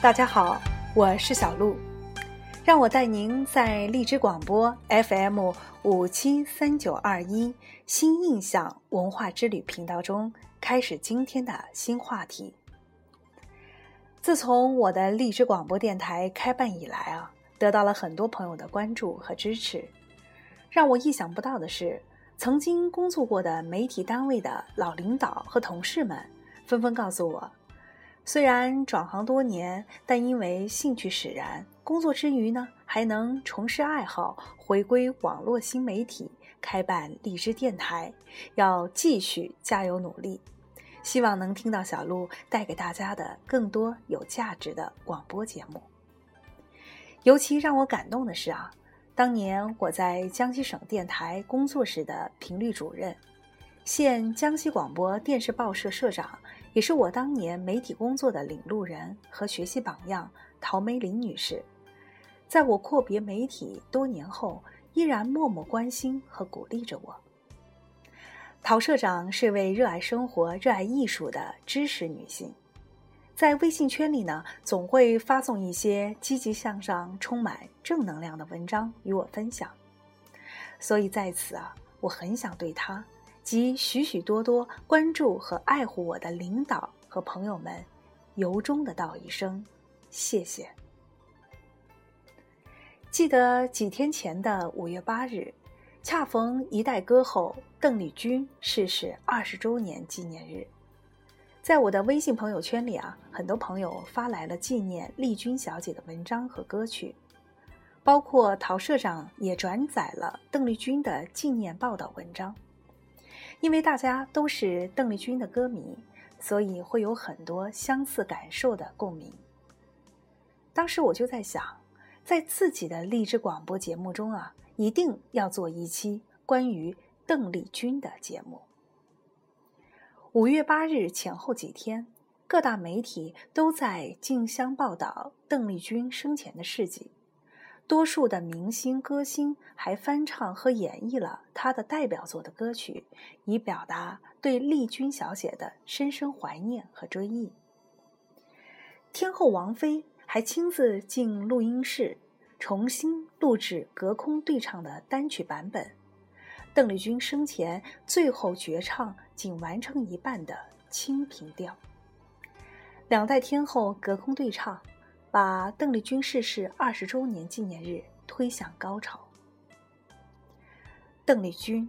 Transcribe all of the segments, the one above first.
大家好，我是小鹿，让我带您在荔枝广播 FM 五七三九二一新印象文化之旅频道中开始今天的新话题。自从我的荔枝广播电台开办以来啊，得到了很多朋友的关注和支持。让我意想不到的是，曾经工作过的媒体单位的老领导和同事们纷纷告诉我。虽然转行多年，但因为兴趣使然，工作之余呢，还能重拾爱好，回归网络新媒体，开办荔枝电台，要继续加油努力。希望能听到小鹿带给大家的更多有价值的广播节目。尤其让我感动的是啊，当年我在江西省电台工作时的频率主任，现江西广播电视报社社长。也是我当年媒体工作的领路人和学习榜样，陶梅林女士，在我阔别媒体多年后，依然默默关心和鼓励着我。陶社长是位热爱生活、热爱艺术的知识女性，在微信圈里呢，总会发送一些积极向上、充满正能量的文章与我分享。所以在此啊，我很想对她。及许许多多关注和爱护我的领导和朋友们，由衷的道一声谢谢。记得几天前的五月八日，恰逢一代歌后邓丽君逝世二十周年纪念日，在我的微信朋友圈里啊，很多朋友发来了纪念丽君小姐的文章和歌曲，包括陶社长也转载了邓丽君的纪念报道文章。因为大家都是邓丽君的歌迷，所以会有很多相似感受的共鸣。当时我就在想，在自己的励志广播节目中啊，一定要做一期关于邓丽君的节目。五月八日前后几天，各大媒体都在竞相报道邓丽君生前的事迹。多数的明星歌星还翻唱和演绎了他的代表作的歌曲，以表达对丽君小姐的深深怀念和追忆。天后王菲还亲自进录音室，重新录制隔空对唱的单曲版本。邓丽君生前最后绝唱仅完成一半的《清平调》，两代天后隔空对唱。把邓丽君逝世二十周年纪念日推向高潮。邓丽君，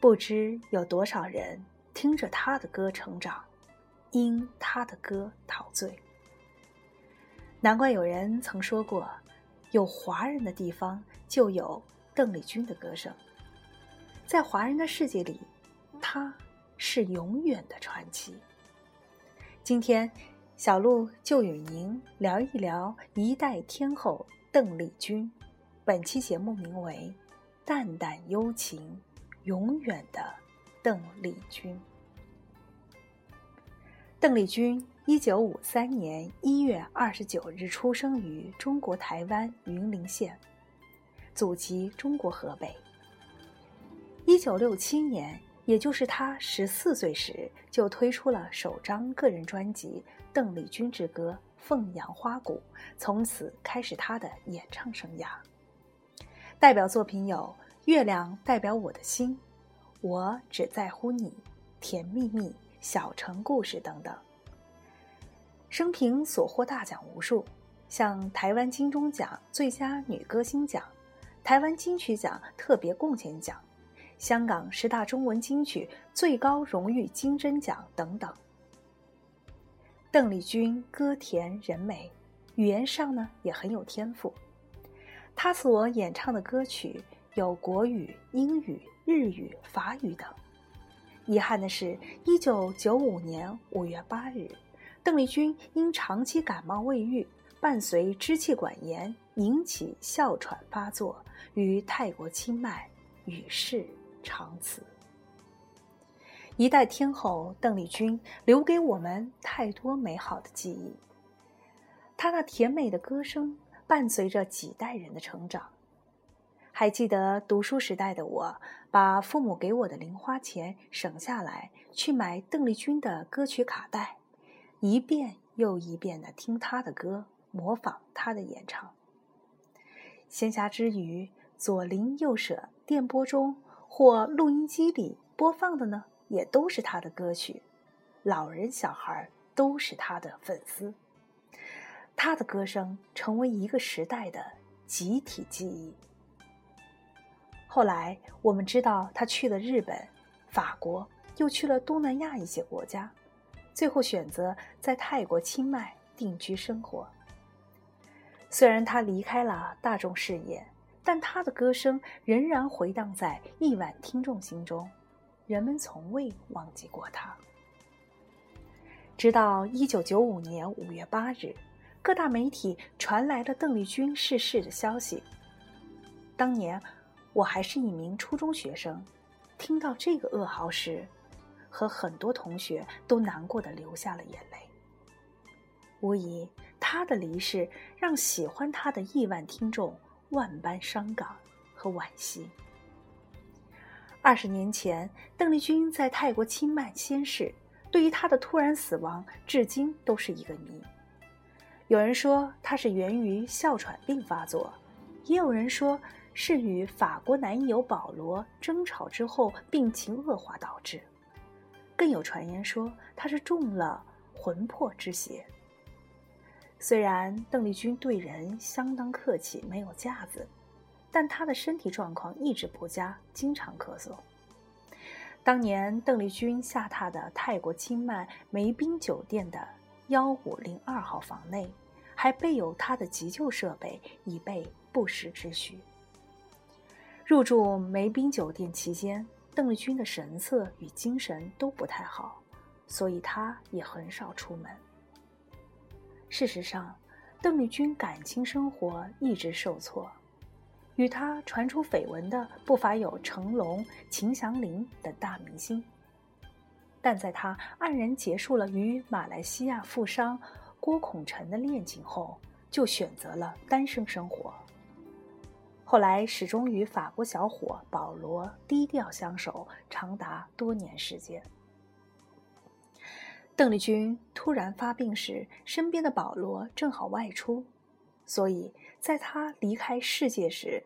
不知有多少人听着她的歌成长，因她的歌陶醉。难怪有人曾说过，有华人的地方就有邓丽君的歌声。在华人的世界里，她是永远的传奇。今天。小鹿就与您聊一聊一代天后邓丽君。本期节目名为《淡淡幽情，永远的邓丽君》。邓丽君，一九五三年一月二十九日出生于中国台湾云林县，祖籍中国河北。一九六七年，也就是他十四岁时，就推出了首张个人专辑。《邓丽君之歌》《凤阳花鼓》，从此开始她的演唱生涯。代表作品有《月亮代表我的心》《我只在乎你》《甜蜜蜜》《小城故事》等等。生平所获大奖无数，像台湾金钟奖最佳女歌星奖、台湾金曲奖特别贡献奖、香港十大中文金曲最高荣誉金针奖等等。邓丽君歌甜人美，语言上呢也很有天赋。她所演唱的歌曲有国语、英语、日语、法语等。遗憾的是，一九九五年五月八日，邓丽君因长期感冒未愈，伴随支气管炎引起哮喘发作，于泰国清迈与世长辞。一代天后邓丽君留给我们太多美好的记忆。她那甜美的歌声伴随着几代人的成长。还记得读书时代的我，把父母给我的零花钱省下来，去买邓丽君的歌曲卡带，一遍又一遍的听她的歌，模仿她的演唱。闲暇之余，左邻右舍电波中或录音机里播放的呢，也都是他的歌曲，老人小孩都是他的粉丝。他的歌声成为一个时代的集体记忆。后来我们知道，他去了日本、法国，又去了东南亚一些国家，最后选择在泰国清迈定居生活。虽然他离开了大众视野，但他的歌声仍然回荡在亿万听众心中，人们从未忘记过他。直到一九九五年五月八日。各大媒体传来了邓丽君逝世的消息。当年我还是一名初中学生，听到这个噩耗时，和很多同学都难过的流下了眼泪。无疑，她的离世让喜欢她的亿万听众万般伤感和惋惜。二十年前，邓丽君在泰国清迈仙逝，对于她的突然死亡，至今都是一个谜。有人说她是源于哮喘病发作，也有人说是与法国男友保罗争吵之后病情恶化导致，更有传言说她是中了魂魄之邪。虽然邓丽君对人相当客气，没有架子，但她的身体状况一直不佳，经常咳嗽。当年邓丽君下榻的泰国清迈梅宾酒店的幺五零二号房内。还备有他的急救设备，以备不时之需。入住梅宾酒店期间，邓丽君的神色与精神都不太好，所以她也很少出门。事实上，邓丽君感情生活一直受挫，与她传出绯闻的不乏有成龙、秦祥林等大明星。但在她黯然结束了与马来西亚富商。郭孔成的恋情后，就选择了单身生活。后来始终与法国小伙保罗低调相守，长达多年时间。邓丽君突然发病时，身边的保罗正好外出，所以在他离开世界时，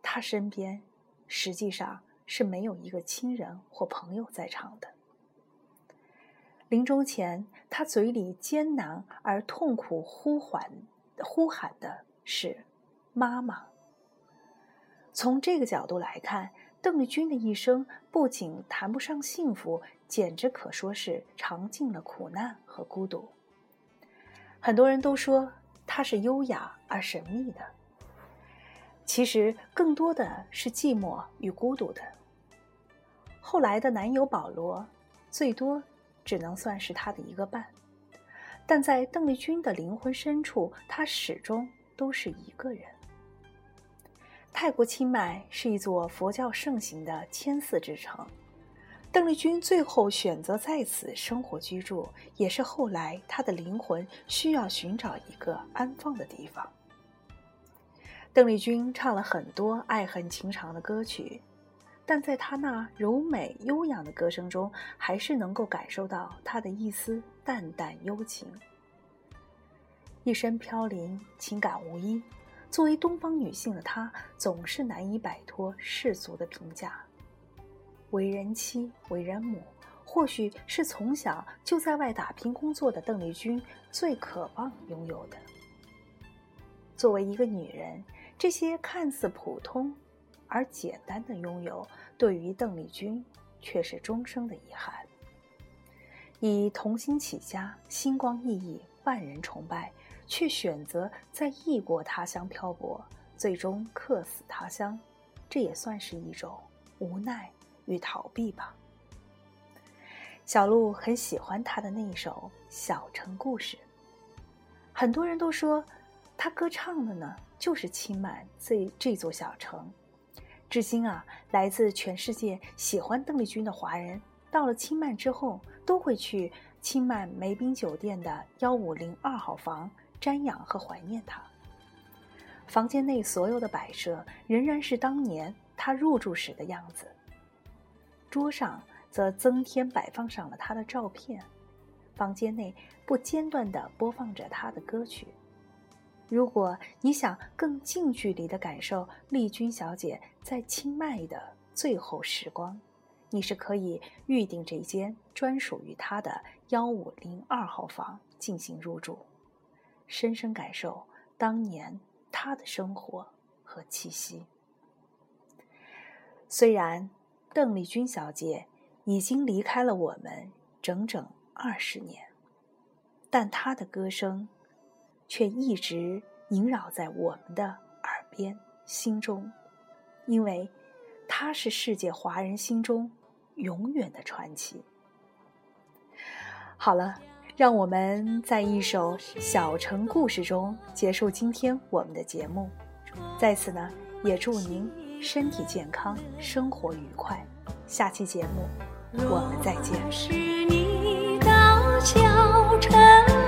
他身边实际上是没有一个亲人或朋友在场的。临终前，他嘴里艰难而痛苦呼唤、呼喊的是“妈妈”。从这个角度来看，邓丽君的一生不仅谈不上幸福，简直可说是尝尽了苦难和孤独。很多人都说她是优雅而神秘的，其实更多的是寂寞与孤独的。后来的男友保罗，最多。只能算是他的一个伴，但在邓丽君的灵魂深处，她始终都是一个人。泰国清迈是一座佛教盛行的千寺之城，邓丽君最后选择在此生活居住，也是后来她的灵魂需要寻找一个安放的地方。邓丽君唱了很多爱恨情长的歌曲。但在她那柔美悠扬的歌声中，还是能够感受到她的一丝淡淡幽情。一身飘零，情感无依。作为东方女性的她，总是难以摆脱世俗的评价。为人妻，为人母，或许是从小就在外打拼工作的邓丽君最渴望拥有的。作为一个女人，这些看似普通。而简单的拥有，对于邓丽君却是终生的遗憾。以童心起家，星光熠熠，万人崇拜，却选择在异国他乡漂泊，最终客死他乡，这也算是一种无奈与逃避吧。小鹿很喜欢他的那一首《小城故事》，很多人都说，他歌唱的呢，就是清迈这这座小城。至今啊，来自全世界喜欢邓丽君的华人，到了清迈之后，都会去清迈梅宾酒店的幺五零二号房瞻仰和怀念她。房间内所有的摆设仍然是当年她入住时的样子，桌上则增添摆放上了她的照片，房间内不间断地播放着她的歌曲。如果你想更近距离地感受丽君小姐在清迈的最后时光，你是可以预定这间专属于她的幺五零二号房进行入住，深深感受当年她的生活和气息。虽然邓丽君小姐已经离开了我们整整二十年，但她的歌声。却一直萦绕在我们的耳边、心中，因为她是世界华人心中永远的传奇。好了，让我们在一首小城故事中结束今天我们的节目。在此呢，也祝您身体健康，生活愉快，下期节目我们再见。是你到小城。